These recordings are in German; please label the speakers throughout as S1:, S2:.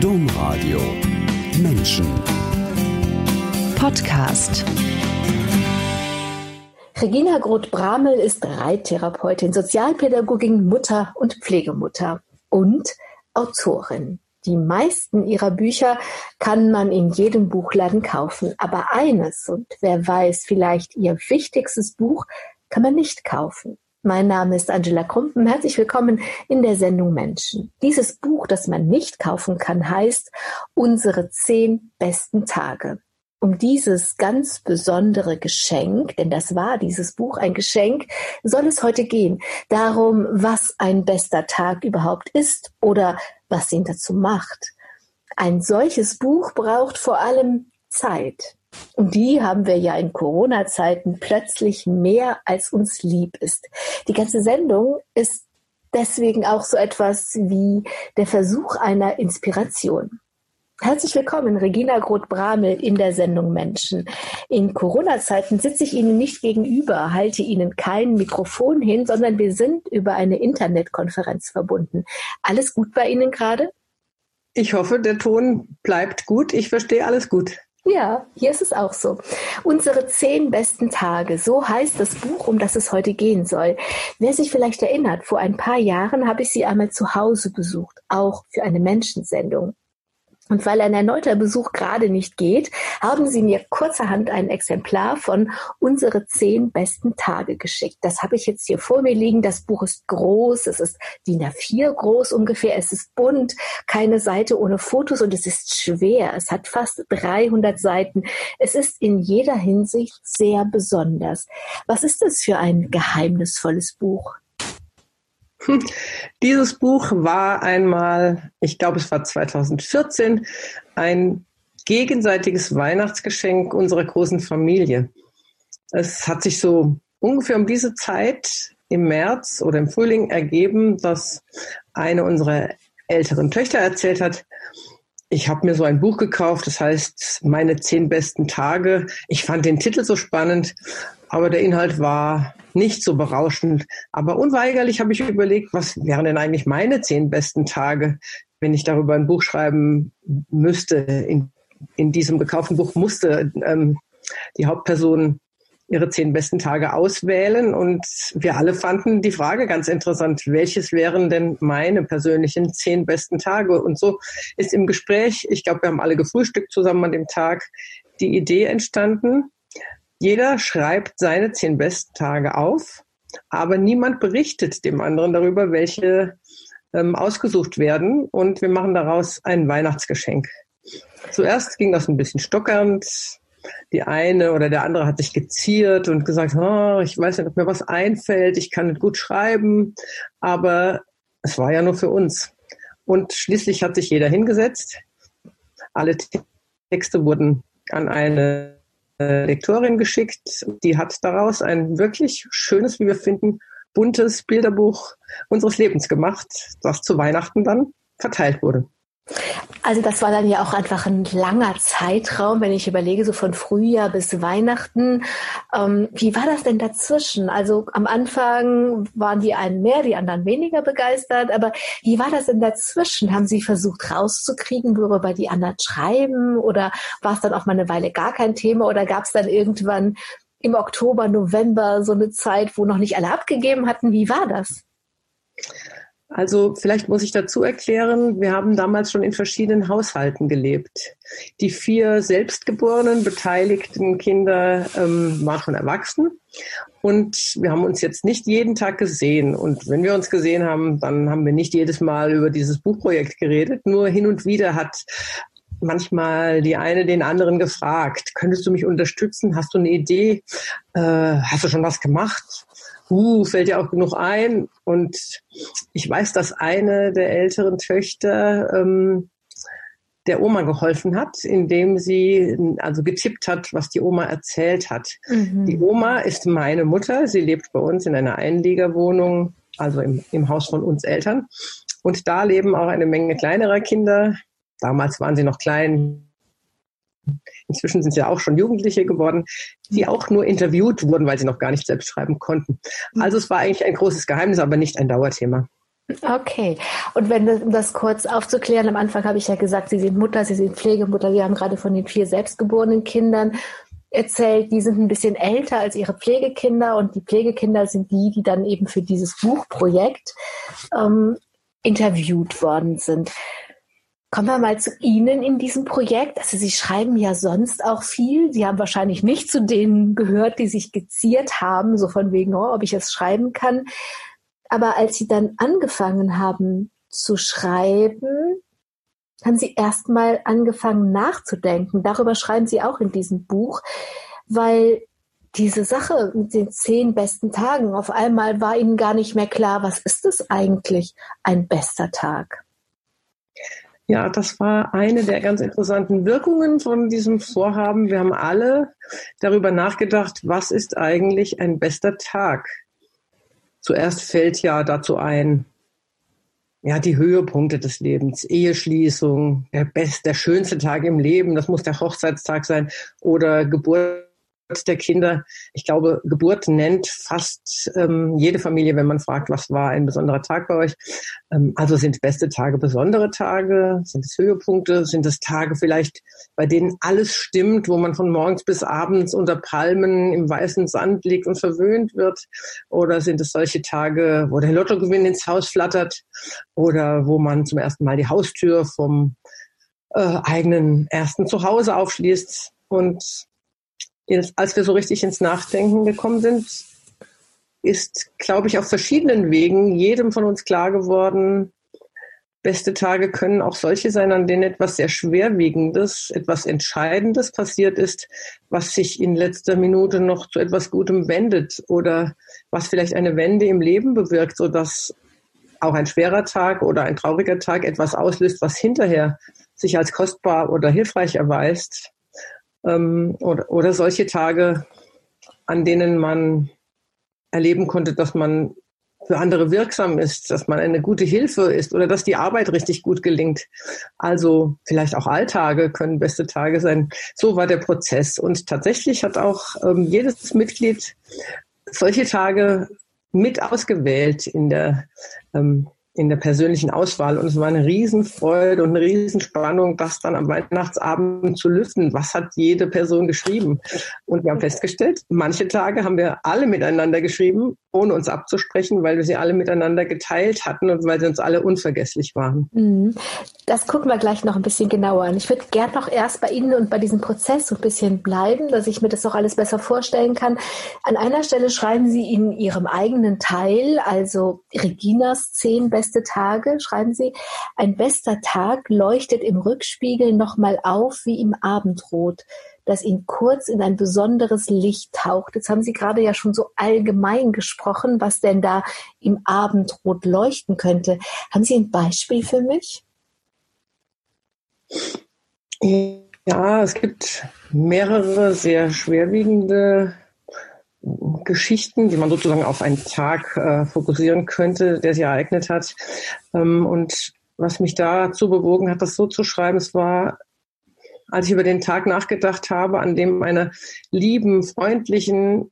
S1: Domradio Menschen Podcast
S2: Regina Groth-Bramel ist Reittherapeutin, Sozialpädagogin, Mutter und Pflegemutter und Autorin. Die meisten ihrer Bücher kann man in jedem Buchladen kaufen, aber eines, und wer weiß, vielleicht ihr wichtigstes Buch, kann man nicht kaufen. Mein Name ist Angela Krumpen. Herzlich willkommen in der Sendung Menschen. Dieses Buch, das man nicht kaufen kann, heißt Unsere zehn besten Tage. Um dieses ganz besondere Geschenk, denn das war dieses Buch ein Geschenk, soll es heute gehen. Darum, was ein bester Tag überhaupt ist oder was ihn dazu macht. Ein solches Buch braucht vor allem Zeit. Und die haben wir ja in Corona-Zeiten plötzlich mehr als uns lieb ist. Die ganze Sendung ist deswegen auch so etwas wie der Versuch einer Inspiration. Herzlich willkommen, Regina Groth-Bramel in der Sendung Menschen. In Corona-Zeiten sitze ich Ihnen nicht gegenüber, halte Ihnen kein Mikrofon hin, sondern wir sind über eine Internetkonferenz verbunden. Alles gut bei Ihnen gerade?
S3: Ich hoffe, der Ton bleibt gut. Ich verstehe alles gut.
S2: Ja, hier ist es auch so. Unsere zehn besten Tage, so heißt das Buch, um das es heute gehen soll. Wer sich vielleicht erinnert, vor ein paar Jahren habe ich sie einmal zu Hause besucht, auch für eine Menschensendung. Und weil ein erneuter Besuch gerade nicht geht, haben sie mir kurzerhand ein Exemplar von unsere zehn besten Tage geschickt. Das habe ich jetzt hier vor mir liegen. Das Buch ist groß. Es ist DIN A4 groß ungefähr. Es ist bunt. Keine Seite ohne Fotos und es ist schwer. Es hat fast 300 Seiten. Es ist in jeder Hinsicht sehr besonders. Was ist das für ein geheimnisvolles Buch?
S3: Dieses Buch war einmal, ich glaube, es war 2014, ein gegenseitiges Weihnachtsgeschenk unserer großen Familie. Es hat sich so ungefähr um diese Zeit im März oder im Frühling ergeben, dass eine unserer älteren Töchter erzählt hat, ich habe mir so ein Buch gekauft, das heißt Meine zehn besten Tage. Ich fand den Titel so spannend, aber der Inhalt war nicht so berauschend. Aber unweigerlich habe ich überlegt, was wären denn eigentlich meine zehn besten Tage, wenn ich darüber ein Buch schreiben müsste. In, in diesem gekauften Buch musste ähm, die Hauptperson ihre zehn besten Tage auswählen und wir alle fanden die Frage ganz interessant, welches wären denn meine persönlichen zehn besten Tage? Und so ist im Gespräch, ich glaube, wir haben alle gefrühstückt zusammen an dem Tag, die Idee entstanden, jeder schreibt seine zehn besten Tage auf, aber niemand berichtet dem anderen darüber, welche ähm, ausgesucht werden. Und wir machen daraus ein Weihnachtsgeschenk. Zuerst ging das ein bisschen stockernd. Die eine oder der andere hat sich geziert und gesagt, oh, ich weiß nicht, ob mir was einfällt, ich kann nicht gut schreiben, aber es war ja nur für uns. Und schließlich hat sich jeder hingesetzt. Alle Texte wurden an eine Lektorin geschickt. Die hat daraus ein wirklich schönes, wie wir finden, buntes Bilderbuch unseres Lebens gemacht, das zu Weihnachten dann verteilt wurde.
S2: Also das war dann ja auch einfach ein langer Zeitraum, wenn ich überlege, so von Frühjahr bis Weihnachten. Ähm, wie war das denn dazwischen? Also am Anfang waren die einen mehr, die anderen weniger begeistert, aber wie war das denn dazwischen? Haben Sie versucht rauszukriegen, worüber die anderen schreiben oder war es dann auch mal eine Weile gar kein Thema oder gab es dann irgendwann im Oktober, November so eine Zeit, wo noch nicht alle abgegeben hatten? Wie war das?
S3: Also vielleicht muss ich dazu erklären, wir haben damals schon in verschiedenen Haushalten gelebt. Die vier selbstgeborenen beteiligten Kinder ähm, waren schon erwachsen und wir haben uns jetzt nicht jeden Tag gesehen. Und wenn wir uns gesehen haben, dann haben wir nicht jedes Mal über dieses Buchprojekt geredet. Nur hin und wieder hat manchmal die eine den anderen gefragt, könntest du mich unterstützen? Hast du eine Idee? Äh, hast du schon was gemacht? Uh, fällt ja auch genug ein. Und ich weiß, dass eine der älteren Töchter ähm, der Oma geholfen hat, indem sie also getippt hat, was die Oma erzählt hat. Mhm. Die Oma ist meine Mutter. Sie lebt bei uns in einer Einliegerwohnung, also im, im Haus von uns Eltern. Und da leben auch eine Menge kleinerer Kinder. Damals waren sie noch klein, Inzwischen sind sie ja auch schon Jugendliche geworden, die auch nur interviewt wurden, weil sie noch gar nicht selbst schreiben konnten. Also es war eigentlich ein großes Geheimnis, aber nicht ein Dauerthema.
S2: Okay. Und wenn das, um das kurz aufzuklären, am Anfang habe ich ja gesagt, Sie sind Mutter, Sie sind Pflegemutter. Sie haben gerade von den vier selbstgeborenen Kindern erzählt, die sind ein bisschen älter als ihre Pflegekinder und die Pflegekinder sind die, die dann eben für dieses Buchprojekt ähm, interviewt worden sind. Kommen wir mal zu Ihnen in diesem Projekt. Also Sie schreiben ja sonst auch viel. Sie haben wahrscheinlich nicht zu denen gehört, die sich geziert haben, so von wegen, oh, ob ich es schreiben kann. Aber als Sie dann angefangen haben zu schreiben, haben Sie erstmal angefangen nachzudenken. Darüber schreiben Sie auch in diesem Buch, weil diese Sache mit den zehn besten Tagen, auf einmal war Ihnen gar nicht mehr klar, was ist es eigentlich, ein bester Tag?
S3: Ja, das war eine der ganz interessanten Wirkungen von diesem Vorhaben. Wir haben alle darüber nachgedacht, was ist eigentlich ein bester Tag? Zuerst fällt ja dazu ein, ja, die Höhepunkte des Lebens, Eheschließung, der best, der schönste Tag im Leben, das muss der Hochzeitstag sein oder Geburt der Kinder. Ich glaube, Geburt nennt fast ähm, jede Familie, wenn man fragt, was war ein besonderer Tag bei euch. Ähm, also sind beste Tage besondere Tage? Sind es Höhepunkte? Sind es Tage vielleicht, bei denen alles stimmt, wo man von morgens bis abends unter Palmen im weißen Sand liegt und verwöhnt wird? Oder sind es solche Tage, wo der Lottogewinn ins Haus flattert? Oder wo man zum ersten Mal die Haustür vom äh, eigenen ersten Zuhause aufschließt? Und als wir so richtig ins Nachdenken gekommen sind, ist, glaube ich, auf verschiedenen Wegen jedem von uns klar geworden, beste Tage können auch solche sein, an denen etwas sehr Schwerwiegendes, etwas Entscheidendes passiert ist, was sich in letzter Minute noch zu etwas Gutem wendet oder was vielleicht eine Wende im Leben bewirkt, sodass auch ein schwerer Tag oder ein trauriger Tag etwas auslöst, was hinterher sich als kostbar oder hilfreich erweist ähm, oder, oder solche Tage, an denen man erleben konnte, dass man für andere wirksam ist, dass man eine gute Hilfe ist oder dass die Arbeit richtig gut gelingt. Also vielleicht auch Alltage können beste Tage sein. So war der Prozess. Und tatsächlich hat auch ähm, jedes Mitglied solche Tage mit ausgewählt in der ähm, in der persönlichen Auswahl. Und es war eine Riesenfreude und eine Riesenspannung, das dann am Weihnachtsabend zu lüften. Was hat jede Person geschrieben? Und wir haben festgestellt, manche Tage haben wir alle miteinander geschrieben, ohne uns abzusprechen, weil wir sie alle miteinander geteilt hatten und weil sie uns alle unvergesslich waren.
S2: Mhm. Das gucken wir gleich noch ein bisschen genauer an. Ich würde gern noch erst bei Ihnen und bei diesem Prozess so ein bisschen bleiben, dass ich mir das auch alles besser vorstellen kann. An einer Stelle schreiben Sie in Ihrem eigenen Teil, also Reginas zehn beste Tage, schreiben Sie, ein bester Tag leuchtet im Rückspiegel nochmal auf wie im Abendrot, das ihn kurz in ein besonderes Licht taucht. Jetzt haben Sie gerade ja schon so allgemein gesprochen, was denn da im Abendrot leuchten könnte. Haben Sie ein Beispiel für mich?
S3: Ja, es gibt mehrere sehr schwerwiegende Geschichten, die man sozusagen auf einen Tag äh, fokussieren könnte, der sich ereignet hat. Ähm, und was mich dazu bewogen hat, das so zu schreiben, es war, als ich über den Tag nachgedacht habe, an dem einer lieben, freundlichen,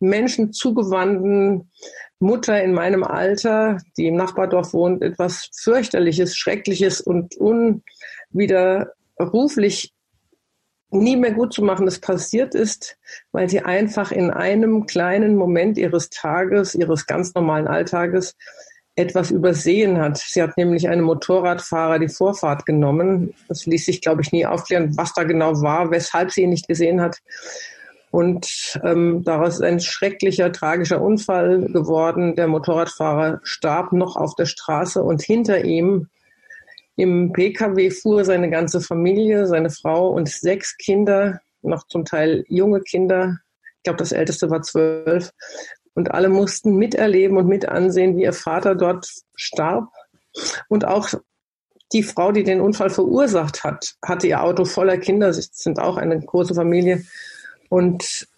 S3: Menschen zugewandten Mutter in meinem Alter, die im Nachbardorf wohnt, etwas fürchterliches, schreckliches und unwiderruflich nie mehr gut zu machen, das passiert ist, weil sie einfach in einem kleinen Moment ihres Tages, ihres ganz normalen Alltages etwas übersehen hat. Sie hat nämlich einem Motorradfahrer die Vorfahrt genommen. Das ließ sich, glaube ich, nie aufklären, was da genau war, weshalb sie ihn nicht gesehen hat. Und ähm, daraus ist ein schrecklicher, tragischer Unfall geworden. Der Motorradfahrer starb noch auf der Straße und hinter ihm im Pkw fuhr seine ganze Familie, seine Frau und sechs Kinder, noch zum Teil junge Kinder. Ich glaube, das älteste war zwölf. Und alle mussten miterleben und mit ansehen, wie ihr Vater dort starb. Und auch die Frau, die den Unfall verursacht hat, hatte ihr Auto voller Kinder. Sie sind auch eine große Familie. Und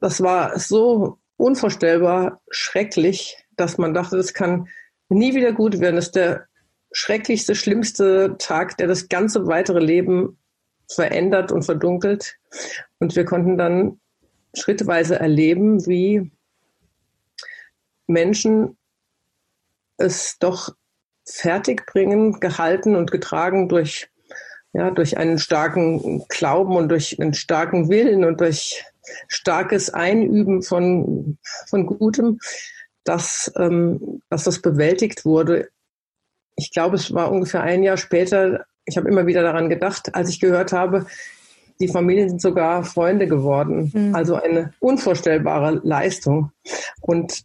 S3: das war so unvorstellbar schrecklich, dass man dachte, das kann nie wieder gut werden. Das ist der schrecklichste, schlimmste Tag, der das ganze weitere Leben verändert und verdunkelt. Und wir konnten dann schrittweise erleben, wie Menschen es doch fertigbringen, gehalten und getragen durch, ja, durch einen starken Glauben und durch einen starken Willen und durch starkes Einüben von, von Gutem, dass, ähm, dass das bewältigt wurde. Ich glaube, es war ungefähr ein Jahr später, ich habe immer wieder daran gedacht, als ich gehört habe, die Familien sind sogar Freunde geworden. Mhm. Also eine unvorstellbare Leistung. Und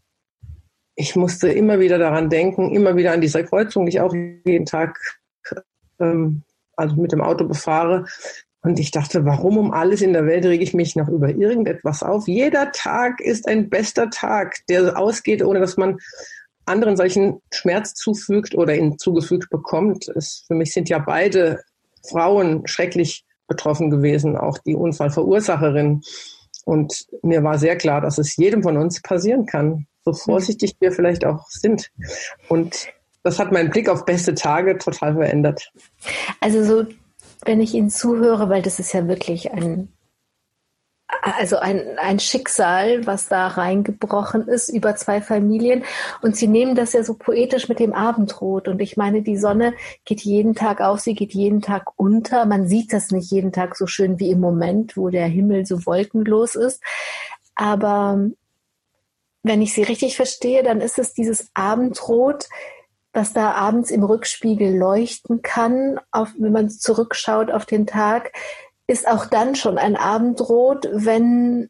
S3: ich musste immer wieder daran denken, immer wieder an diese Kreuzung, die ich auch jeden Tag ähm, also mit dem Auto befahre. Und ich dachte, warum um alles in der Welt rege ich mich noch über irgendetwas auf? Jeder Tag ist ein bester Tag, der ausgeht, ohne dass man anderen solchen Schmerz zufügt oder ihn zugefügt bekommt. Es, für mich sind ja beide Frauen schrecklich betroffen gewesen, auch die Unfallverursacherin. Und mir war sehr klar, dass es jedem von uns passieren kann, so vorsichtig wir vielleicht auch sind. Und das hat meinen Blick auf beste Tage total verändert.
S2: Also so, wenn ich Ihnen zuhöre, weil das ist ja wirklich ein also ein, ein Schicksal, was da reingebrochen ist über zwei Familien. Und sie nehmen das ja so poetisch mit dem Abendrot. Und ich meine, die Sonne geht jeden Tag auf, sie geht jeden Tag unter. Man sieht das nicht jeden Tag so schön wie im Moment, wo der Himmel so wolkenlos ist. Aber wenn ich sie richtig verstehe, dann ist es dieses Abendrot, was da abends im Rückspiegel leuchten kann, auf, wenn man zurückschaut auf den Tag, ist auch dann schon ein Abendrot, wenn,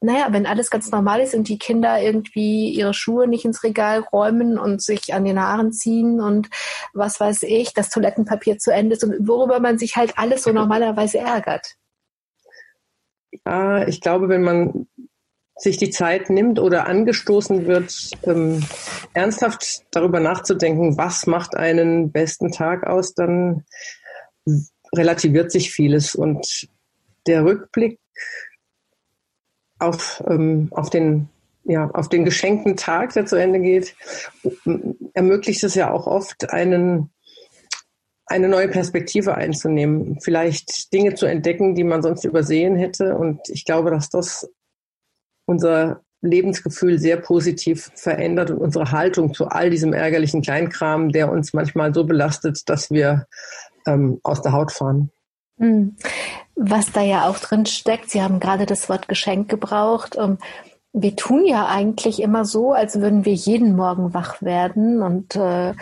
S2: naja, wenn alles ganz normal ist und die Kinder irgendwie ihre Schuhe nicht ins Regal räumen und sich an den Haaren ziehen und was weiß ich, das Toilettenpapier zu Ende ist und worüber man sich halt alles so normalerweise ärgert.
S3: Ja, ich glaube, wenn man sich die Zeit nimmt oder angestoßen wird, ähm, ernsthaft darüber nachzudenken, was macht einen besten Tag aus, dann relativiert sich vieles. Und der Rückblick auf, ähm, auf, den, ja, auf den geschenkten Tag, der zu Ende geht, ermöglicht es ja auch oft, einen, eine neue Perspektive einzunehmen, vielleicht Dinge zu entdecken, die man sonst übersehen hätte. Und ich glaube, dass das unser Lebensgefühl sehr positiv verändert und unsere Haltung zu all diesem ärgerlichen Kleinkram, der uns manchmal so belastet, dass wir ähm, aus der Haut fahren.
S2: Hm. Was da ja auch drin steckt, Sie haben gerade das Wort Geschenk gebraucht. Ähm, wir tun ja eigentlich immer so, als würden wir jeden Morgen wach werden und, äh,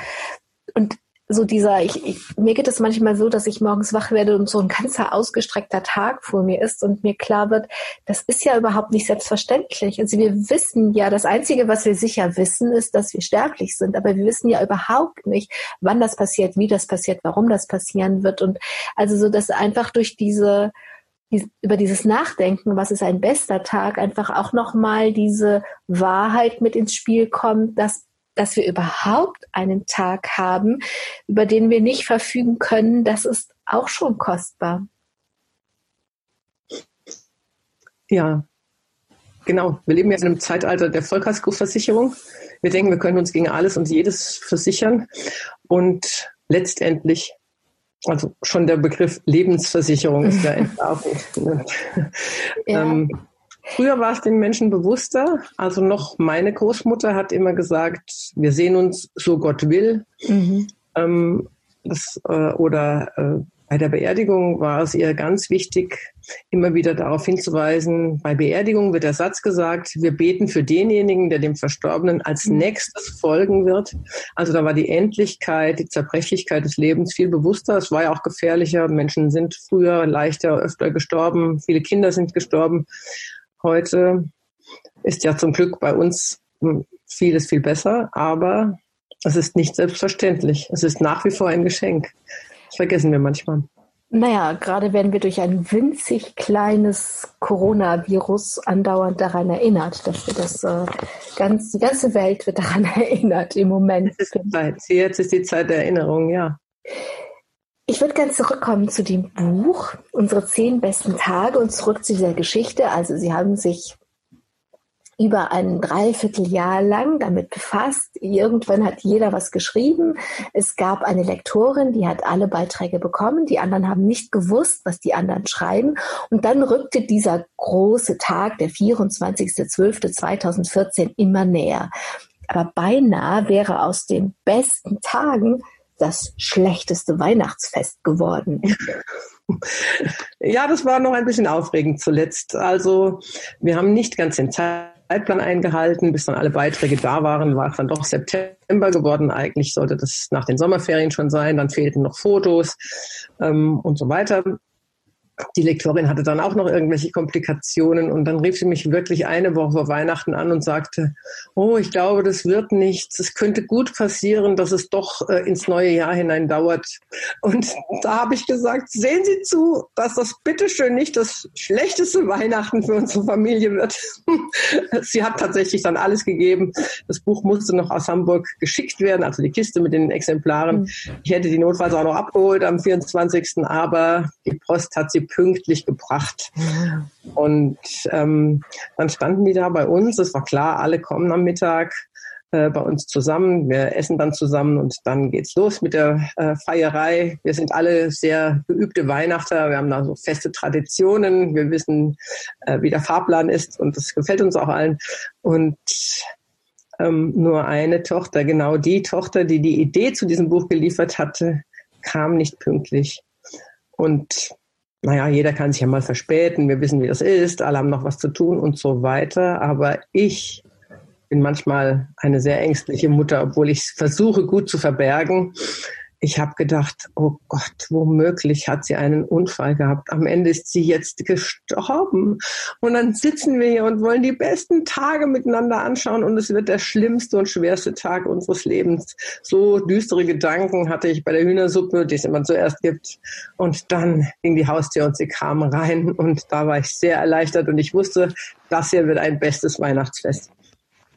S2: und so dieser, ich, ich, mir geht es manchmal so, dass ich morgens wach werde und so ein ganzer ausgestreckter Tag vor mir ist und mir klar wird, das ist ja überhaupt nicht selbstverständlich. Also wir wissen ja, das Einzige, was wir sicher wissen, ist, dass wir sterblich sind, aber wir wissen ja überhaupt nicht, wann das passiert, wie das passiert, warum das passieren wird und also so, dass einfach durch diese, über dieses Nachdenken, was ist ein bester Tag, einfach auch nochmal diese Wahrheit mit ins Spiel kommt, dass dass wir überhaupt einen Tag haben, über den wir nicht verfügen können, das ist auch schon kostbar.
S3: Ja, genau. Wir leben ja in einem Zeitalter der Vollkaskoversicherung. Wir denken, wir können uns gegen alles und jedes versichern. Und letztendlich, also schon der Begriff Lebensversicherung ist ja entlarvend. ja. ähm, Früher war es den Menschen bewusster. Also noch meine Großmutter hat immer gesagt, wir sehen uns, so Gott will. Mhm. Ähm, das, äh, oder äh, bei der Beerdigung war es ihr ganz wichtig, immer wieder darauf hinzuweisen, bei Beerdigung wird der Satz gesagt, wir beten für denjenigen, der dem Verstorbenen als mhm. nächstes folgen wird. Also da war die Endlichkeit, die Zerbrechlichkeit des Lebens viel bewusster. Es war ja auch gefährlicher. Menschen sind früher leichter, öfter gestorben. Viele Kinder sind gestorben heute ist ja zum Glück bei uns vieles viel besser, aber es ist nicht selbstverständlich. Es ist nach wie vor ein Geschenk. Das vergessen wir manchmal.
S2: Naja, gerade werden wir durch ein winzig kleines Coronavirus andauernd daran erinnert, dass wir das äh, ganz, die ganze Welt wird daran erinnert im Moment.
S3: Jetzt ist die Zeit, jetzt ist die Zeit der Erinnerung, ja.
S2: Ich würde gerne zurückkommen zu dem Buch, unsere zehn besten Tage und zurück zu dieser Geschichte. Also Sie haben sich über ein Dreivierteljahr lang damit befasst. Irgendwann hat jeder was geschrieben. Es gab eine Lektorin, die hat alle Beiträge bekommen. Die anderen haben nicht gewusst, was die anderen schreiben. Und dann rückte dieser große Tag, der 24.12.2014, immer näher. Aber beinahe wäre aus den besten Tagen das schlechteste Weihnachtsfest geworden.
S3: Ja, das war noch ein bisschen aufregend zuletzt. Also wir haben nicht ganz den Zeitplan eingehalten, bis dann alle Beiträge da waren, war es dann doch September geworden. Eigentlich sollte das nach den Sommerferien schon sein. Dann fehlten noch Fotos ähm, und so weiter die Lektorin hatte dann auch noch irgendwelche Komplikationen und dann rief sie mich wirklich eine Woche vor Weihnachten an und sagte, oh, ich glaube, das wird nichts. Es könnte gut passieren, dass es doch äh, ins neue Jahr hinein dauert. Und da habe ich gesagt, sehen Sie zu, dass das bitteschön nicht das schlechteste Weihnachten für unsere Familie wird. sie hat tatsächlich dann alles gegeben. Das Buch musste noch aus Hamburg geschickt werden, also die Kiste mit den Exemplaren. Mhm. Ich hätte die notfalls auch noch abgeholt am 24. Aber die Post hat sie pünktlich gebracht. Und ähm, dann standen die da bei uns. Es war klar, alle kommen am Mittag äh, bei uns zusammen. Wir essen dann zusammen und dann geht's los mit der äh, Feierei. Wir sind alle sehr geübte Weihnachter. Wir haben da so feste Traditionen. Wir wissen, äh, wie der Fahrplan ist und das gefällt uns auch allen. Und ähm, nur eine Tochter, genau die Tochter, die die Idee zu diesem Buch geliefert hatte, kam nicht pünktlich. Und naja, jeder kann sich ja mal verspäten, wir wissen, wie das ist, alle haben noch was zu tun und so weiter. Aber ich bin manchmal eine sehr ängstliche Mutter, obwohl ich versuche, gut zu verbergen ich habe gedacht, oh Gott, womöglich hat sie einen Unfall gehabt. Am Ende ist sie jetzt gestorben. Und dann sitzen wir hier und wollen die besten Tage miteinander anschauen und es wird der schlimmste und schwerste Tag unseres Lebens. So düstere Gedanken hatte ich bei der Hühnersuppe, die es immer zuerst gibt. Und dann ging die Haustür und sie kam rein und da war ich sehr erleichtert und ich wusste, das hier wird ein bestes Weihnachtsfest.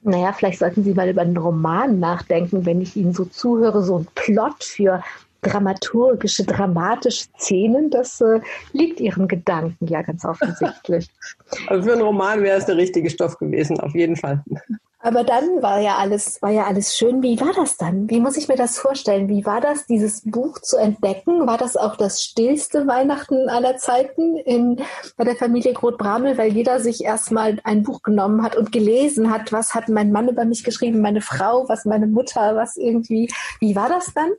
S2: Naja, vielleicht sollten Sie mal über einen Roman nachdenken, wenn ich Ihnen so zuhöre, so ein Plot für dramaturgische, dramatische Szenen, das äh, liegt Ihren Gedanken ja ganz offensichtlich.
S3: Also für einen Roman wäre es der richtige Stoff gewesen, auf jeden Fall.
S2: Aber dann war ja alles, war ja alles schön. Wie war das dann? Wie muss ich mir das vorstellen? Wie war das, dieses Buch zu entdecken? War das auch das stillste Weihnachten aller Zeiten in, bei der Familie Groth-Bramel, weil jeder sich erstmal ein Buch genommen hat und gelesen hat, was hat mein Mann über mich geschrieben, meine Frau, was meine Mutter, was irgendwie. Wie war das dann?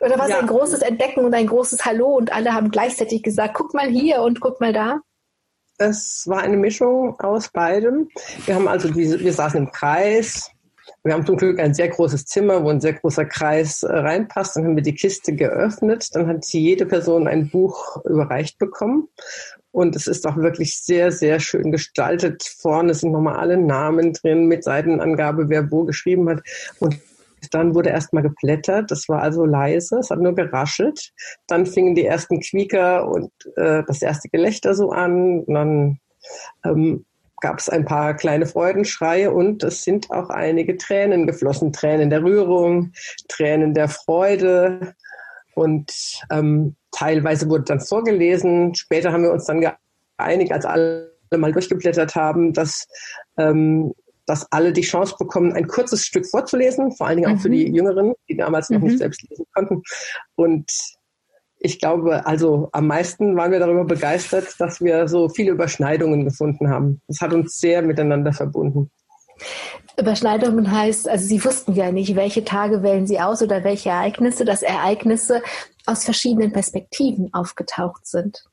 S2: Oder war es ja. ein großes Entdecken und ein großes Hallo und alle haben gleichzeitig gesagt, guck mal hier und guck mal da?
S3: Es war eine Mischung aus beidem. Wir haben also diese, wir saßen im Kreis. Wir haben zum Glück ein sehr großes Zimmer, wo ein sehr großer Kreis äh, reinpasst. Dann haben wir die Kiste geöffnet. Dann hat jede Person ein Buch überreicht bekommen. Und es ist auch wirklich sehr, sehr schön gestaltet. Vorne sind nochmal alle Namen drin mit Seitenangabe, wer wo geschrieben hat. Und dann wurde erstmal geplättert, das war also leise, es hat nur geraschelt. Dann fingen die ersten Quieker und äh, das erste Gelächter so an. Und dann ähm, gab es ein paar kleine Freudenschreie und es sind auch einige Tränen geflossen. Tränen der Rührung, Tränen der Freude. Und ähm, teilweise wurde dann vorgelesen. Später haben wir uns dann geeinigt, als alle mal durchgeblättert haben, dass ähm, dass alle die Chance bekommen, ein kurzes Stück vorzulesen, vor allen Dingen auch mhm. für die mhm. Jüngeren, die damals noch mhm. nicht selbst lesen konnten. Und ich glaube, also am meisten waren wir darüber begeistert, dass wir so viele Überschneidungen gefunden haben. Das hat uns sehr miteinander verbunden.
S2: Überschneidungen heißt, also Sie wussten ja nicht, welche Tage wählen Sie aus oder welche Ereignisse, dass Ereignisse aus verschiedenen Perspektiven aufgetaucht sind.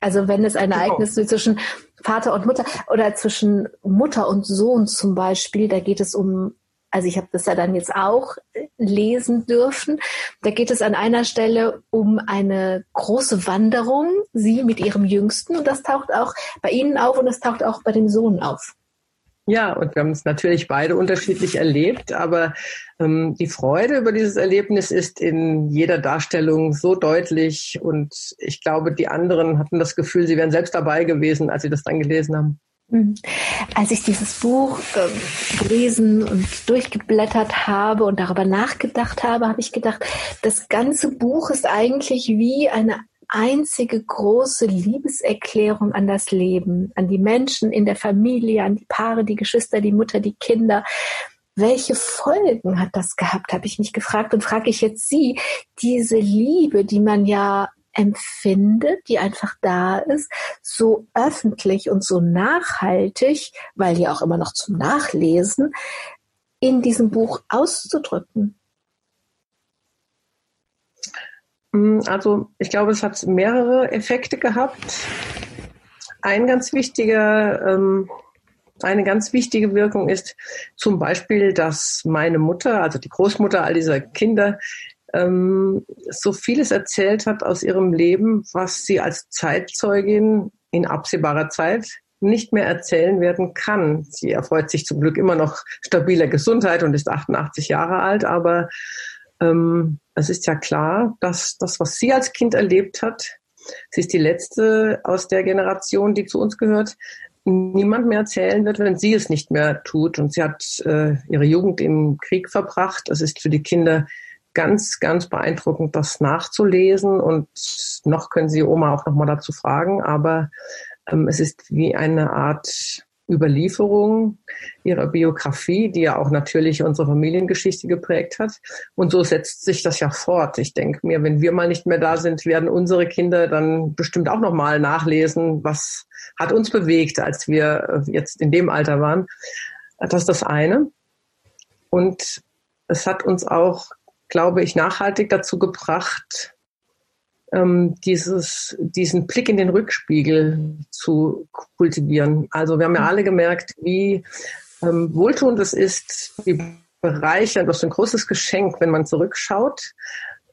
S2: Also wenn es ein genau. Ereignis genau. zwischen Vater und Mutter oder zwischen Mutter und Sohn zum Beispiel, da geht es um, also ich habe das ja dann jetzt auch lesen dürfen, da geht es an einer Stelle um eine große Wanderung, sie mit ihrem Jüngsten und das taucht auch bei Ihnen auf und es taucht auch bei dem Sohn auf.
S3: Ja, und wir haben es natürlich beide unterschiedlich erlebt, aber ähm, die Freude über dieses Erlebnis ist in jeder Darstellung so deutlich und ich glaube, die anderen hatten das Gefühl, sie wären selbst dabei gewesen, als sie das dann gelesen haben.
S2: Mhm. Als ich dieses Buch äh, gelesen und durchgeblättert habe und darüber nachgedacht habe, habe ich gedacht, das ganze Buch ist eigentlich wie eine einzige große Liebeserklärung an das Leben, an die Menschen in der Familie, an die Paare, die Geschwister, die Mutter, die Kinder. Welche Folgen hat das gehabt, habe ich mich gefragt und frage ich jetzt Sie, diese Liebe, die man ja empfindet, die einfach da ist, so öffentlich und so nachhaltig, weil ja auch immer noch zum Nachlesen, in diesem Buch auszudrücken?
S3: Also ich glaube, es hat mehrere Effekte gehabt. Ein ganz wichtiger, ähm, eine ganz wichtige Wirkung ist zum Beispiel, dass meine Mutter, also die Großmutter all dieser Kinder, ähm, so vieles erzählt hat aus ihrem Leben, was sie als Zeitzeugin in absehbarer Zeit nicht mehr erzählen werden kann. Sie erfreut sich zum Glück immer noch stabiler Gesundheit und ist 88 Jahre alt, aber ähm, es ist ja klar, dass das, was sie als Kind erlebt hat, sie ist die letzte aus der Generation, die zu uns gehört, niemand mehr erzählen wird, wenn sie es nicht mehr tut. Und sie hat äh, ihre Jugend im Krieg verbracht. Es ist für die Kinder ganz, ganz beeindruckend, das nachzulesen. Und noch können Sie Oma auch noch mal dazu fragen. Aber ähm, es ist wie eine Art Überlieferung ihrer Biografie, die ja auch natürlich unsere Familiengeschichte geprägt hat. Und so setzt sich das ja fort. Ich denke mir, wenn wir mal nicht mehr da sind, werden unsere Kinder dann bestimmt auch noch mal nachlesen, was hat uns bewegt, als wir äh, jetzt in dem Alter waren. Das ist das eine. Und es hat uns auch glaube ich, nachhaltig dazu gebracht, ähm, dieses, diesen Blick in den Rückspiegel zu kultivieren. Also wir haben ja alle gemerkt, wie ähm, wohltuend es ist, wie bereichernd, was für ein großes Geschenk, wenn man zurückschaut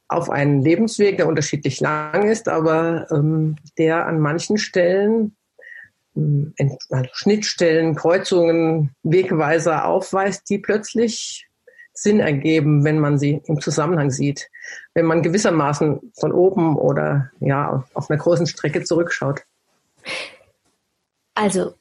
S3: auf einen Lebensweg, der unterschiedlich lang ist, aber ähm, der an manchen Stellen ähm, also Schnittstellen, Kreuzungen, Wegweiser aufweist, die plötzlich Sinn ergeben, wenn man sie im Zusammenhang sieht, wenn man gewissermaßen von oben oder ja auf einer großen Strecke zurückschaut.
S2: Also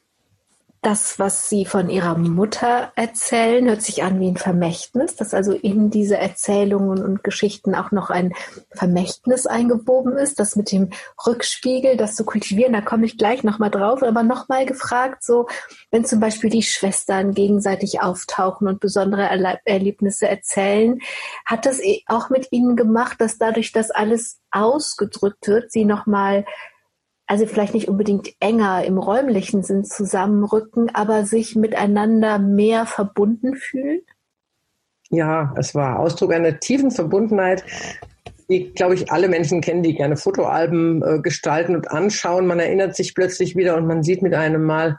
S2: das, was Sie von Ihrer Mutter erzählen, hört sich an wie ein Vermächtnis, dass also in diese Erzählungen und Geschichten auch noch ein Vermächtnis eingewoben ist, das mit dem Rückspiegel, das zu kultivieren, da komme ich gleich nochmal drauf, aber nochmal gefragt, so, wenn zum Beispiel die Schwestern gegenseitig auftauchen und besondere Erlebnisse erzählen, hat das auch mit Ihnen gemacht, dass dadurch, dass alles ausgedrückt wird, Sie nochmal also vielleicht nicht unbedingt enger im räumlichen Sinn zusammenrücken, aber sich miteinander mehr verbunden fühlen?
S3: Ja, es war Ausdruck einer tiefen Verbundenheit, die, glaube ich, alle Menschen kennen, die gerne Fotoalben äh, gestalten und anschauen. Man erinnert sich plötzlich wieder und man sieht mit einem Mal,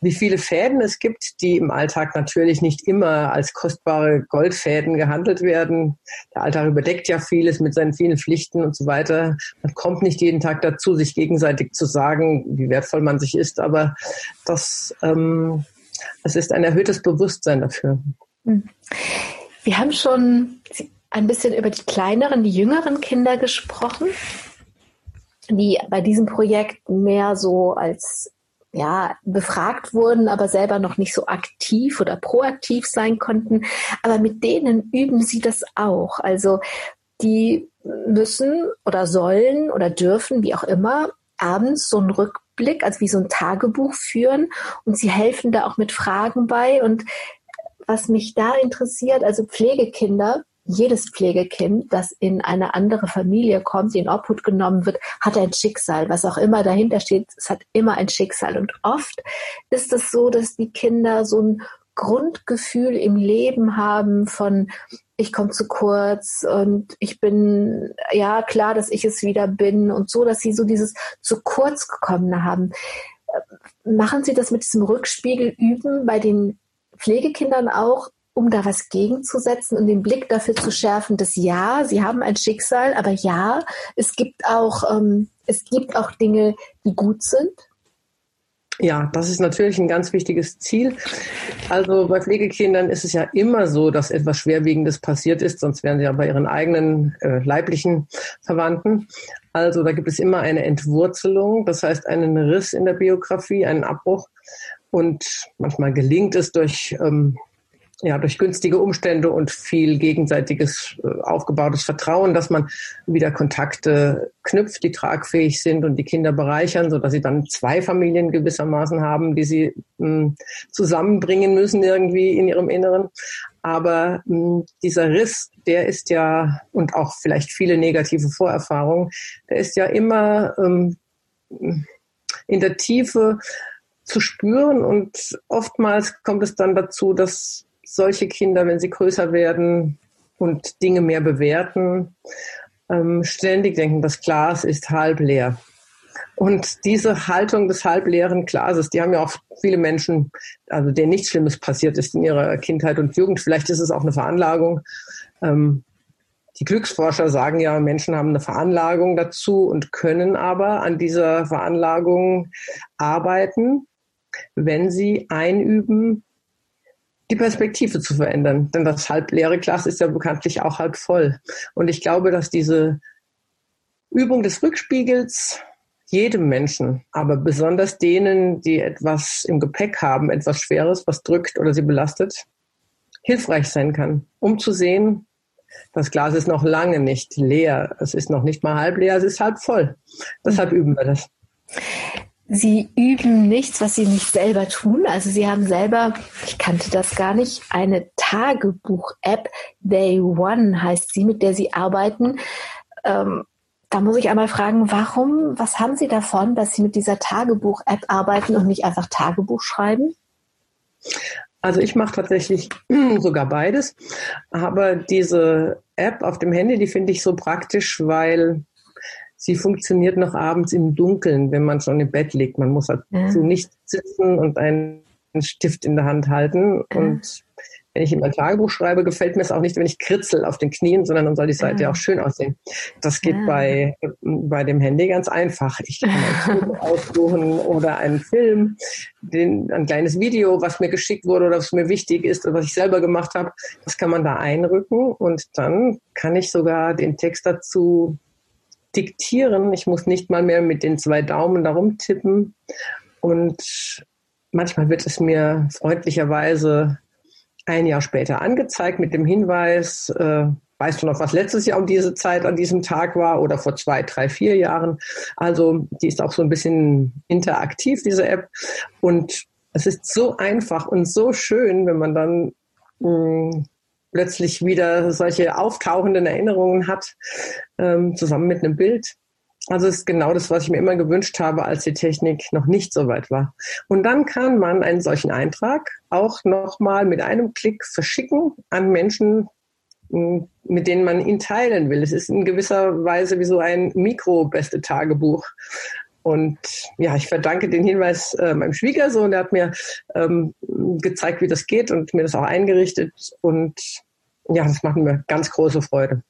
S3: wie viele Fäden es gibt, die im Alltag natürlich nicht immer als kostbare Goldfäden gehandelt werden. Der Alltag überdeckt ja vieles mit seinen vielen Pflichten und so weiter. Man kommt nicht jeden Tag dazu, sich gegenseitig zu sagen, wie wertvoll man sich ist, aber das, ähm, es ist ein erhöhtes Bewusstsein dafür. Hm.
S2: Wir haben schon ein bisschen über die kleineren, die jüngeren Kinder gesprochen, die bei diesem Projekt mehr so als ja, befragt wurden, aber selber noch nicht so aktiv oder proaktiv sein konnten. Aber mit denen üben sie das auch. Also die müssen oder sollen oder dürfen, wie auch immer, abends so einen Rückblick, also wie so ein Tagebuch führen und sie helfen da auch mit Fragen bei. Und was mich da interessiert, also Pflegekinder, jedes Pflegekind, das in eine andere Familie kommt, in Obhut genommen wird, hat ein Schicksal. Was auch immer dahinter steht, es hat immer ein Schicksal. Und oft ist es so, dass die Kinder so ein Grundgefühl im Leben haben von ich komme zu kurz und ich bin ja klar, dass ich es wieder bin und so, dass sie so dieses zu kurz gekommene haben. Machen Sie das mit diesem Rückspiegel üben bei den Pflegekindern auch, um da was gegenzusetzen und den Blick dafür zu schärfen, dass ja, sie haben ein Schicksal, aber ja, es gibt auch, ähm, es gibt auch Dinge, die gut sind.
S3: Ja, das ist natürlich ein ganz wichtiges Ziel. Also bei Pflegekindern ist es ja immer so, dass etwas Schwerwiegendes passiert ist, sonst wären sie ja bei ihren eigenen äh, leiblichen Verwandten. Also da gibt es immer eine Entwurzelung, das heißt einen Riss in der Biografie, einen Abbruch. Und manchmal gelingt es durch ähm, ja, durch günstige Umstände und viel gegenseitiges äh, aufgebautes Vertrauen, dass man wieder Kontakte knüpft, die tragfähig sind und die Kinder bereichern, so dass sie dann zwei Familien gewissermaßen haben, die sie mh, hm, zusammenbringen müssen irgendwie in ihrem Inneren. Aber mh, hm, dieser Riss, der ist ja, und auch vielleicht viele negative Vorerfahrungen, der ist ja immer ähm, in der Tiefe zu spüren und oftmals kommt es dann dazu, dass solche Kinder, wenn sie größer werden und Dinge mehr bewerten, ähm, ständig denken, das Glas ist halb leer. Und diese Haltung des halbleeren Glases, die haben ja auch viele Menschen, also denen nichts Schlimmes passiert ist in ihrer Kindheit und Jugend. Vielleicht ist es auch eine Veranlagung. Ähm, die Glücksforscher sagen ja, Menschen haben eine Veranlagung dazu und können aber an dieser Veranlagung arbeiten, wenn sie einüben, die Perspektive zu verändern. Denn das halbleere Glas ist ja bekanntlich auch halb voll. Und ich glaube, dass diese Übung des Rückspiegels jedem Menschen, aber besonders denen, die etwas im Gepäck haben, etwas Schweres, was drückt oder sie belastet, hilfreich sein kann, um zu sehen, das Glas ist noch lange nicht leer. Es ist noch nicht mal halb leer, es ist halb voll. Deshalb üben wir das.
S2: Sie üben nichts, was Sie nicht selber tun. Also Sie haben selber, ich kannte das gar nicht, eine Tagebuch-App, Day One heißt sie, mit der Sie arbeiten. Ähm, da muss ich einmal fragen, warum, was haben Sie davon, dass Sie mit dieser Tagebuch-App arbeiten und nicht einfach Tagebuch schreiben?
S3: Also ich mache tatsächlich sogar beides. Aber diese App auf dem Handy, die finde ich so praktisch, weil sie funktioniert noch abends im Dunkeln, wenn man schon im Bett liegt. Man muss dazu ja. nicht sitzen und einen Stift in der Hand halten. Ja. Und wenn ich in mein Tagebuch schreibe, gefällt mir es auch nicht, wenn ich kritzel auf den Knien, sondern dann soll die Seite ja auch schön aussehen. Das geht bei, bei dem Handy ganz einfach. Ich kann ein Foto aussuchen oder einen Film, den, ein kleines Video, was mir geschickt wurde oder was mir wichtig ist oder was ich selber gemacht habe. Das kann man da einrücken und dann kann ich sogar den Text dazu diktieren. Ich muss nicht mal mehr mit den zwei Daumen darum tippen und manchmal wird es mir freundlicherweise ein Jahr später angezeigt mit dem Hinweis, äh, weißt du noch, was letztes Jahr um diese Zeit an diesem Tag war oder vor zwei, drei, vier Jahren. Also die ist auch so ein bisschen interaktiv, diese App. Und es ist so einfach und so schön, wenn man dann mh, hm, plötzlich wieder solche auftauchenden Erinnerungen hat, ähm, zusammen mit einem Bild. Also ist genau das, was ich mir immer gewünscht habe, als die Technik noch nicht so weit war. Und dann kann man einen solchen Eintrag auch nochmal mit einem Klick verschicken an Menschen, mit denen man ihn teilen will. Es ist in gewisser Weise wie so ein Mikro-Beste-Tagebuch. Und ja, ich verdanke den Hinweis äh, meinem Schwiegersohn, der hat mir ähm, gezeigt, wie das geht und mir das auch eingerichtet. Und ja, das macht mir ganz große Freude.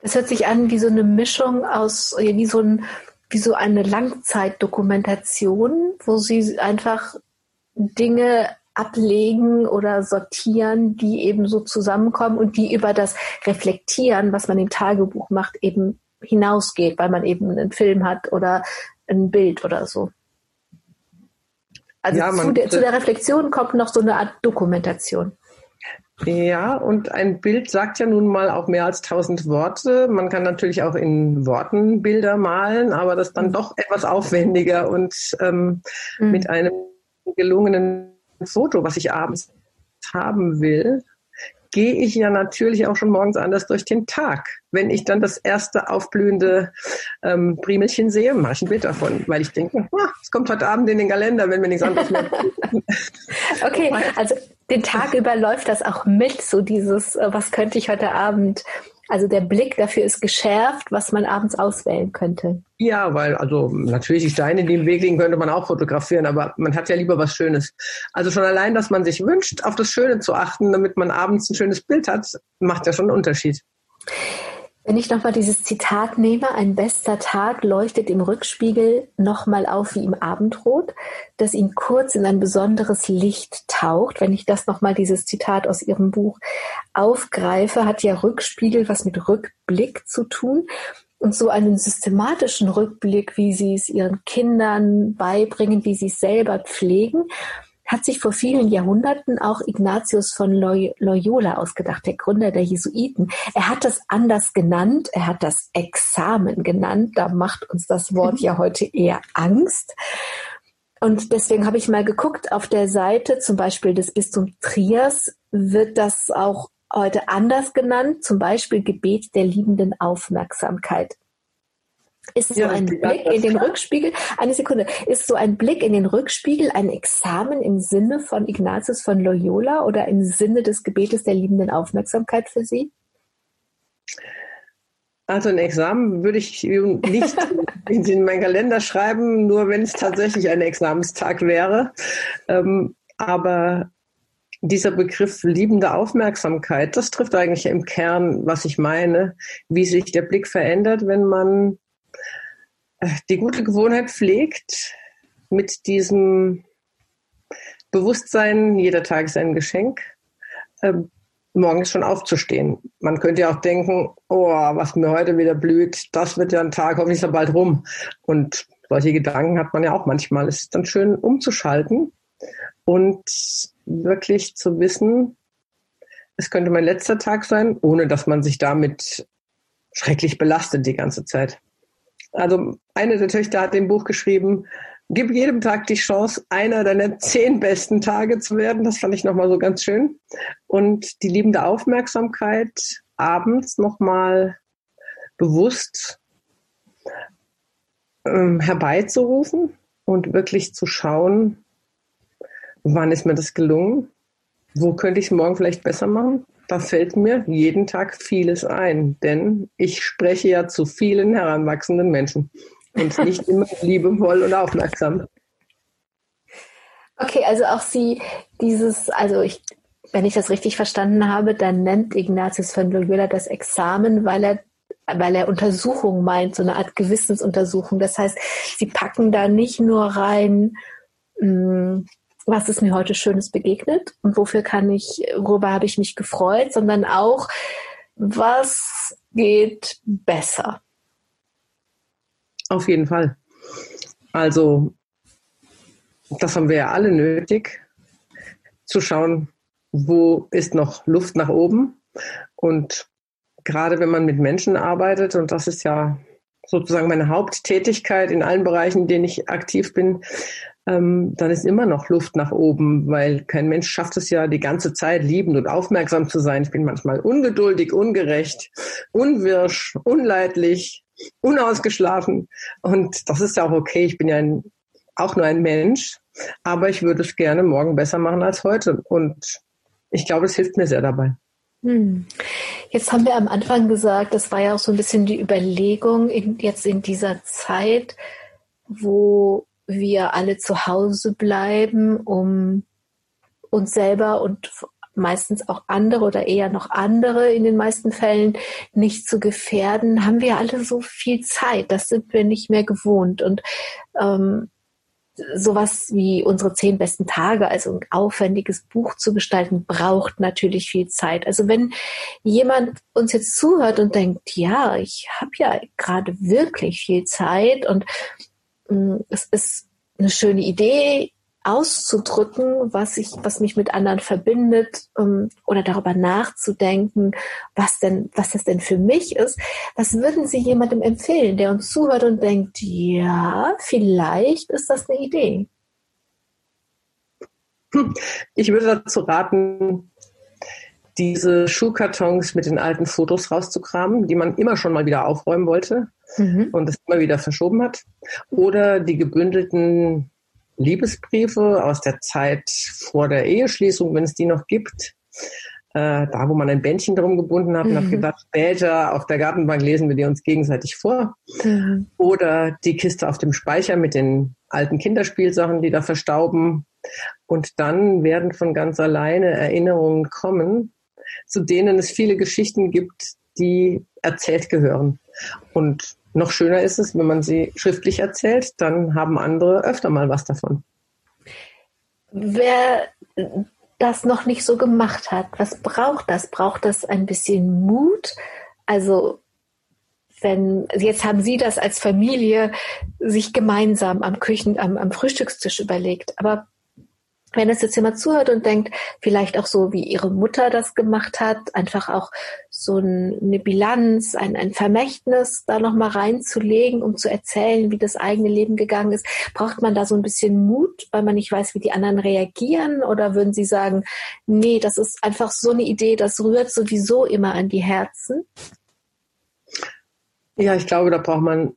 S2: Das hört sich an wie so eine Mischung aus, wie so, ein, wie so eine Langzeitdokumentation, wo Sie einfach Dinge ablegen oder sortieren, die eben so zusammenkommen und die über das Reflektieren, was man im Tagebuch macht, eben hinausgeht, weil man eben einen Film hat oder ein Bild oder so. Also ja, zu, der, zu der Reflexion kommt noch so eine Art Dokumentation.
S3: Ja, und ein Bild sagt ja nun mal auch mehr als tausend Worte. Man kann natürlich auch in Worten Bilder malen, aber das dann mhm. doch etwas aufwendiger und ähm, mhm. mit einem gelungenen Foto, was ich abends haben will, gehe ich ja natürlich auch schon morgens anders durch den Tag. Wenn ich dann das erste aufblühende ähm, Primelchen sehe, mache ich ein Bild davon, weil ich denke, ah, es kommt heute Abend in den Kalender, wenn wir nichts anderes mehr
S2: Okay, also den Tag über läuft das auch mit, so dieses, äh, was könnte ich heute Abend also der Blick dafür ist geschärft, was man abends auswählen könnte.
S3: Ja, weil also natürlich die Steine, die im Weg liegen, könnte man auch fotografieren, aber man hat ja lieber was Schönes. Also schon allein, dass man sich wünscht, auf das Schöne zu achten, damit man abends ein schönes Bild hat, macht ja schon einen Unterschied.
S2: Wenn ich nochmal dieses Zitat nehme, ein bester Tag leuchtet im Rückspiegel nochmal auf wie im Abendrot, das ihn kurz in ein besonderes Licht taucht. Wenn ich das nochmal, dieses Zitat aus Ihrem Buch aufgreife, hat ja Rückspiegel was mit Rückblick zu tun. Und so einen systematischen Rückblick, wie Sie es Ihren Kindern beibringen, wie Sie es selber pflegen, hat sich vor vielen Jahrhunderten auch Ignatius von Loyola ausgedacht, der Gründer der Jesuiten. Er hat das anders genannt, er hat das Examen genannt, da macht uns das Wort ja heute eher Angst. Und deswegen habe ich mal geguckt, auf der Seite zum Beispiel des Bistums Triers wird das auch heute anders genannt, zum Beispiel Gebet der liebenden Aufmerksamkeit. Ist so ja, ein Blick in den Rückspiegel, eine Sekunde, ist so ein Blick in den Rückspiegel ein Examen im Sinne von Ignatius von Loyola oder im Sinne des Gebetes der liebenden Aufmerksamkeit für Sie?
S3: Also ein Examen würde ich nicht in meinen Kalender schreiben, nur wenn es tatsächlich ein Examenstag wäre. Ähm, aber dieser Begriff liebende Aufmerksamkeit, das trifft eigentlich im Kern, was ich meine, wie sich der Blick verändert, wenn man die gute Gewohnheit pflegt, mit diesem Bewusstsein, jeder Tag ist ein Geschenk, ähm, morgens schon aufzustehen. Man könnte ja auch denken, oh, was mir heute wieder blüht, das wird ja ein Tag, hoffentlich ist er bald rum. Und solche Gedanken hat man ja auch manchmal. Es ist dann schön umzuschalten und wirklich zu wissen, es könnte mein letzter Tag sein, ohne dass man sich damit schrecklich belastet die ganze Zeit. Also eine der Töchter hat im Buch geschrieben, Gib jedem Tag die Chance, einer deiner zehn besten Tage zu werden. Das fand ich nochmal so ganz schön. Und die liebende Aufmerksamkeit abends nochmal bewusst ähm, herbeizurufen und wirklich zu schauen, wann ist mir das gelungen? Wo könnte ich es morgen vielleicht besser machen? Da fällt mir jeden Tag vieles ein, denn ich spreche ja zu vielen heranwachsenden Menschen und nicht immer liebevoll und aufmerksam.
S2: Okay, also auch Sie dieses, also ich, wenn ich das richtig verstanden habe, dann nennt Ignatius von Loyola das Examen, weil er weil er Untersuchung meint, so eine Art Gewissensuntersuchung. Das heißt, sie packen da nicht nur rein, hm, was ist mir heute Schönes begegnet und wofür kann ich, worüber habe ich mich gefreut, sondern auch, was geht besser.
S3: Auf jeden Fall. Also, das haben wir ja alle nötig, zu schauen, wo ist noch Luft nach oben. Und gerade wenn man mit Menschen arbeitet, und das ist ja sozusagen meine Haupttätigkeit in allen Bereichen, in denen ich aktiv bin, ähm, dann ist immer noch Luft nach oben, weil kein Mensch schafft es ja die ganze Zeit liebend und aufmerksam zu sein. Ich bin manchmal ungeduldig, ungerecht, unwirsch, unleidlich, unausgeschlafen. Und das ist ja auch okay. Ich bin ja ein, auch nur ein Mensch, aber ich würde es gerne morgen besser machen als heute. Und ich glaube, es hilft mir sehr dabei. Hm.
S2: Jetzt haben wir am Anfang gesagt, das war ja auch so ein bisschen die Überlegung in, jetzt in dieser Zeit, wo wir alle zu Hause bleiben, um uns selber und meistens auch andere oder eher noch andere in den meisten Fällen nicht zu gefährden, haben wir alle so viel Zeit. Das sind wir nicht mehr gewohnt. Und ähm, sowas wie unsere zehn besten Tage, also ein aufwendiges Buch zu gestalten, braucht natürlich viel Zeit. Also wenn jemand uns jetzt zuhört und denkt, ja, ich habe ja gerade wirklich viel Zeit und mh, mm, es ist eine schöne Idee, auszudrücken, was ich, was mich mit anderen verbindet, um, oder darüber nachzudenken, was denn, was das denn für mich ist. Was würden Sie jemandem empfehlen, der uns zuhört und denkt, ja, vielleicht ist das eine Idee?
S3: Ich würde dazu raten, diese Schuhkartons mit den alten Fotos rauszukramen, die man immer schon mal wieder aufräumen wollte mhm. und es immer wieder verschoben hat. Oder die gebündelten Liebesbriefe aus der Zeit vor der Eheschließung, wenn es die noch gibt. Äh, da, wo man ein Bändchen drum gebunden hat mhm. und hat gedacht, später auf der Gartenbank lesen wir die uns gegenseitig vor. Mhm. Oder die Kiste auf dem Speicher mit den alten Kinderspielsachen, die da verstauben. Und dann werden von ganz alleine Erinnerungen kommen, zu denen es viele Geschichten gibt, die erzählt gehören. Und noch schöner ist es, wenn man sie schriftlich erzählt, dann haben andere öfter mal was davon.
S2: Wer das noch nicht so gemacht hat, was braucht das? Braucht das ein bisschen Mut? Also wenn jetzt haben Sie das als Familie sich gemeinsam am Küchen, am, am Frühstückstisch überlegt, aber wenn es jetzt jemand zuhört und denkt, vielleicht auch so, wie ihre Mutter das gemacht hat, einfach auch so eine Bilanz, ein, ein Vermächtnis da nochmal reinzulegen, um zu erzählen, wie das eigene Leben gegangen ist, braucht man da so ein bisschen Mut, weil man nicht weiß, wie die anderen reagieren? Oder würden Sie sagen, nee, das ist einfach so eine Idee, das rührt sowieso immer an die Herzen?
S3: Ja, ich glaube, da braucht man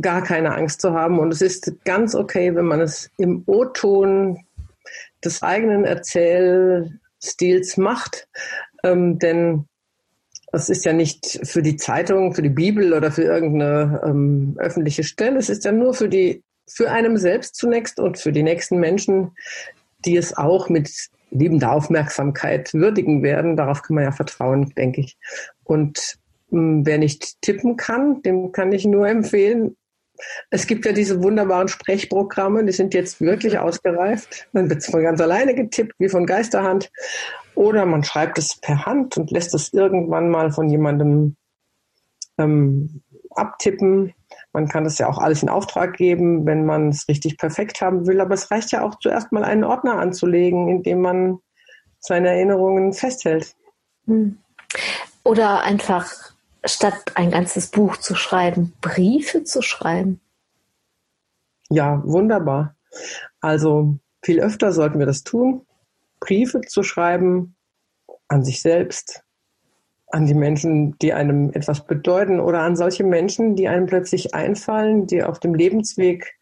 S3: gar keine Angst zu haben. Und es ist ganz okay, wenn man es im O-Ton des eigenen Erzählstils macht. Ähm, denn das ist ja nicht für die Zeitung, für die Bibel oder für irgendeine ähm, öffentliche Stelle. Es ist ja nur für die, für einem selbst zunächst und für die nächsten Menschen, die es auch mit liebender Aufmerksamkeit würdigen werden. Darauf kann man ja vertrauen, denke ich. Und mh, hm, wer nicht tippen kann, dem kann ich nur empfehlen, es gibt ja diese wunderbaren Sprechprogramme, die sind jetzt wirklich ausgereift. Dann wird es von ganz alleine getippt, wie von Geisterhand. Oder man schreibt es per Hand und lässt es irgendwann mal von jemandem ähm, abtippen. Man kann das ja auch alles in Auftrag geben, wenn man es richtig perfekt haben will. Aber es reicht ja auch zuerst mal einen Ordner anzulegen, in dem man seine Erinnerungen festhält. Hm.
S2: Oder einfach statt ein ganzes Buch zu schreiben, Briefe zu schreiben.
S3: Ja, wunderbar. Also viel öfter sollten wir das tun. Briefe zu schreiben an sich selbst, an die Menschen, die einem etwas bedeuten oder an solche Menschen, die einem plötzlich einfallen, die auf dem Lebensweg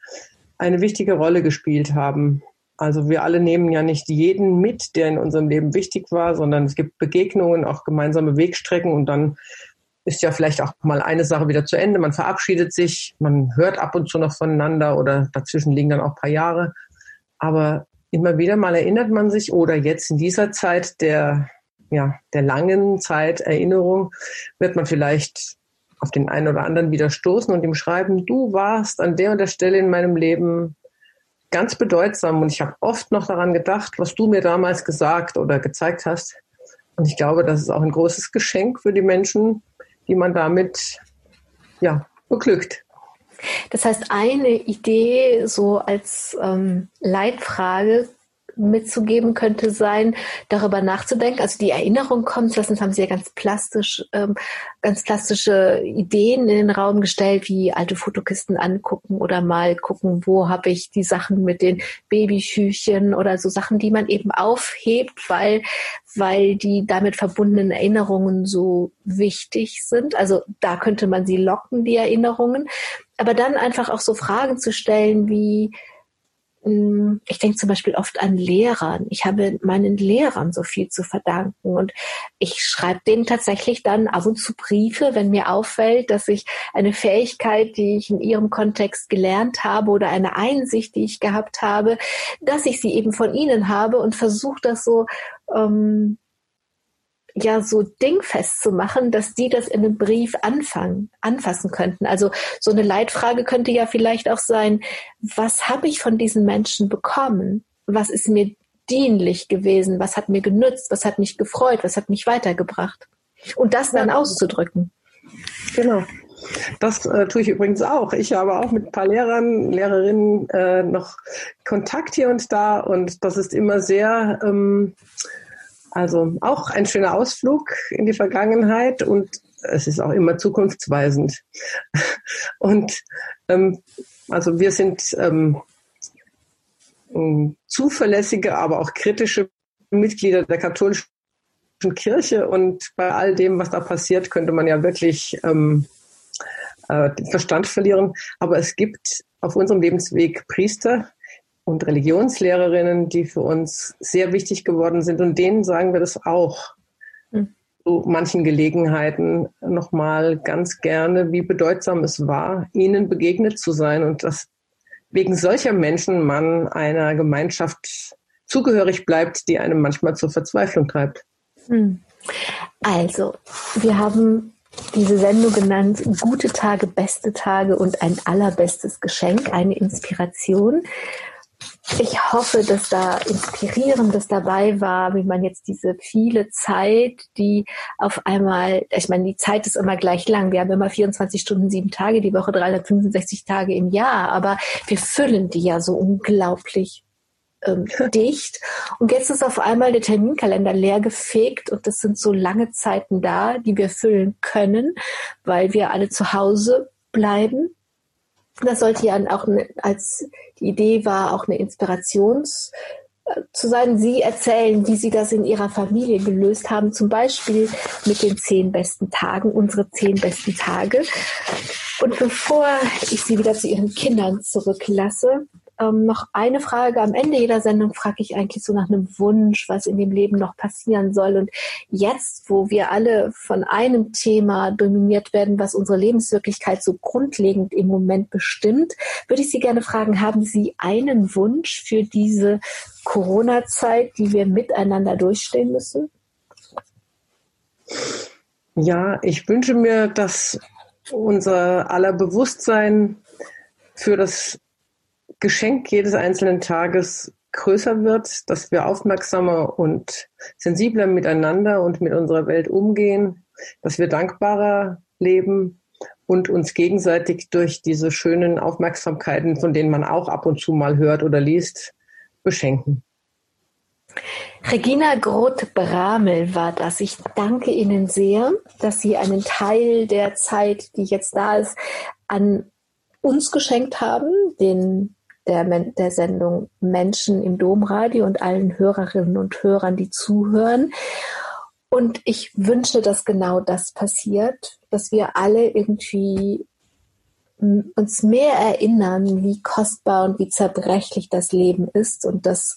S3: eine wichtige Rolle gespielt haben. Also wir alle nehmen ja nicht jeden mit, der in unserem Leben wichtig war, sondern es gibt Begegnungen, auch gemeinsame Wegstrecken und dann ist ja vielleicht auch mal eine Sache wieder zu Ende. Man verabschiedet sich, man hört ab und zu noch voneinander oder dazwischen liegen dann auch ein paar Jahre. Aber immer wieder mal erinnert man sich oder jetzt in dieser Zeit der, ja, der langen Zeit Erinnerung wird man vielleicht auf den einen oder anderen wieder stoßen und ihm schreiben, du warst an der und der Stelle in meinem Leben ganz bedeutsam und ich habe oft noch daran gedacht, was du mir damals gesagt oder gezeigt hast. Und ich glaube, das ist auch ein großes Geschenk für die Menschen, die man damit ja, beglückt.
S2: Das heißt, eine Idee so als ähm, Leitfrage mitzugeben könnte sein, darüber nachzudenken. Also die Erinnerung kommt zu lassen, das haben Sie ja ganz plastisch, ähm, ganz plastische Ideen in den Raum gestellt, wie alte Fotokisten angucken oder mal gucken, wo habe ich die Sachen mit den Babyschüchen oder so Sachen, die man eben aufhebt, weil, weil die damit verbundenen Erinnerungen so wichtig sind. Also da könnte man sie locken, die Erinnerungen. Aber dann einfach auch so Fragen zu stellen wie, ich denke zum Beispiel oft an Lehrern. Ich habe meinen Lehrern so viel zu verdanken und ich schreibe denen tatsächlich dann ab und zu Briefe, wenn mir auffällt, dass ich eine Fähigkeit, die ich in ihrem Kontext gelernt habe oder eine Einsicht, die ich gehabt habe, dass ich sie eben von ihnen habe und versuche das so ähm, ja so dingfest zu machen, dass die das in einem Brief anfangen, anfassen könnten. Also so eine Leitfrage könnte ja vielleicht auch sein, was habe ich von diesen Menschen bekommen? Was ist mir dienlich gewesen? Was hat mir genützt? Was hat mich gefreut? Was hat mich weitergebracht? Und das dann auszudrücken.
S3: Genau. Das äh, tue ich übrigens auch. Ich habe auch mit ein paar Lehrern, Lehrerinnen äh, noch Kontakt hier und da und das ist immer sehr ähm, also auch ein schöner Ausflug in die Vergangenheit und es ist auch immer zukunftsweisend. Und ähm, also wir sind ähm, zuverlässige, aber auch kritische Mitglieder der katholischen Kirche und bei all dem, was da passiert, könnte man ja wirklich ähm, äh, den Verstand verlieren. Aber es gibt auf unserem Lebensweg Priester, und Religionslehrerinnen, die für uns sehr wichtig geworden sind. Und denen sagen wir das auch mhm. zu manchen Gelegenheiten nochmal ganz gerne, wie bedeutsam es war, ihnen begegnet zu sein und dass wegen solcher Menschen man einer Gemeinschaft zugehörig bleibt, die einem manchmal zur Verzweiflung treibt. Hm.
S2: Also, wir haben diese Sendung genannt Gute Tage, beste Tage und ein allerbestes Geschenk, eine Inspiration. Ich hoffe, dass da Inspirierendes dabei war, wie man jetzt diese viele Zeit, die auf einmal, ich meine, die Zeit ist immer gleich lang. Wir haben immer 24 Stunden, sieben Tage die Woche, 365 Tage im Jahr, aber wir füllen die ja so unglaublich ähm, dicht. Und jetzt ist auf einmal der Terminkalender leer gefegt und das sind so lange Zeiten da, die wir füllen können, weil wir alle zu Hause bleiben das sollte ja auch ne, als die Idee war, auch eine Inspirations äh, zu sein. Sie erzählen, wie Sie das in Ihrer Familie gelöst haben, zum Beispiel mit den zehn besten Tagen, unsere zehn besten Tage. Und bevor ich Sie wieder zu Ihren Kindern zurücklasse, ähm, noch eine Frage. Am Ende jeder Sendung frage ich eigentlich so nach einem Wunsch, was in dem Leben noch passieren soll. Und jetzt, wo wir alle von einem Thema dominiert werden, was unsere Lebenswirklichkeit so grundlegend im Moment bestimmt, würde ich Sie gerne fragen, haben Sie einen Wunsch für diese Corona-Zeit, die wir miteinander durchstehen müssen?
S3: Ja, ich wünsche mir, dass unser aller Bewusstsein für das Geschenk jedes einzelnen Tages größer wird, dass wir aufmerksamer und sensibler miteinander und mit unserer Welt umgehen, dass wir dankbarer leben und uns gegenseitig durch diese schönen Aufmerksamkeiten, von denen man auch ab und zu mal hört oder liest, beschenken.
S2: Regina Groth-Bramel war das. Ich danke Ihnen sehr, dass Sie einen Teil der Zeit, die jetzt da ist, an uns geschenkt haben, den der, der Sendung Menschen im Domradio und allen Hörerinnen und Hörern, die zuhören. Und ich wünsche, dass genau das passiert, dass wir alle irgendwie uns mehr erinnern, wie kostbar und wie zerbrechlich das Leben ist und dass,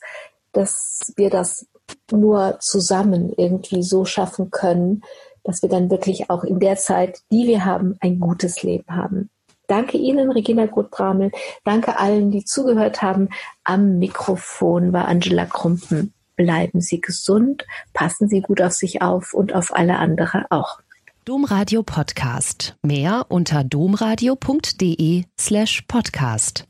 S2: dass wir das nur zusammen irgendwie so schaffen können, dass wir dann wirklich auch in der Zeit, die wir haben, ein gutes Leben haben. Danke Ihnen, Regina Groth-Bramel. Danke allen, die zugehört haben. Am Mikrofon war Angela Krumpen. Bleiben Sie gesund, passen Sie gut auf sich auf und auf alle andere auch.
S1: Domradio Podcast. Mehr unter domradio.de slash podcast.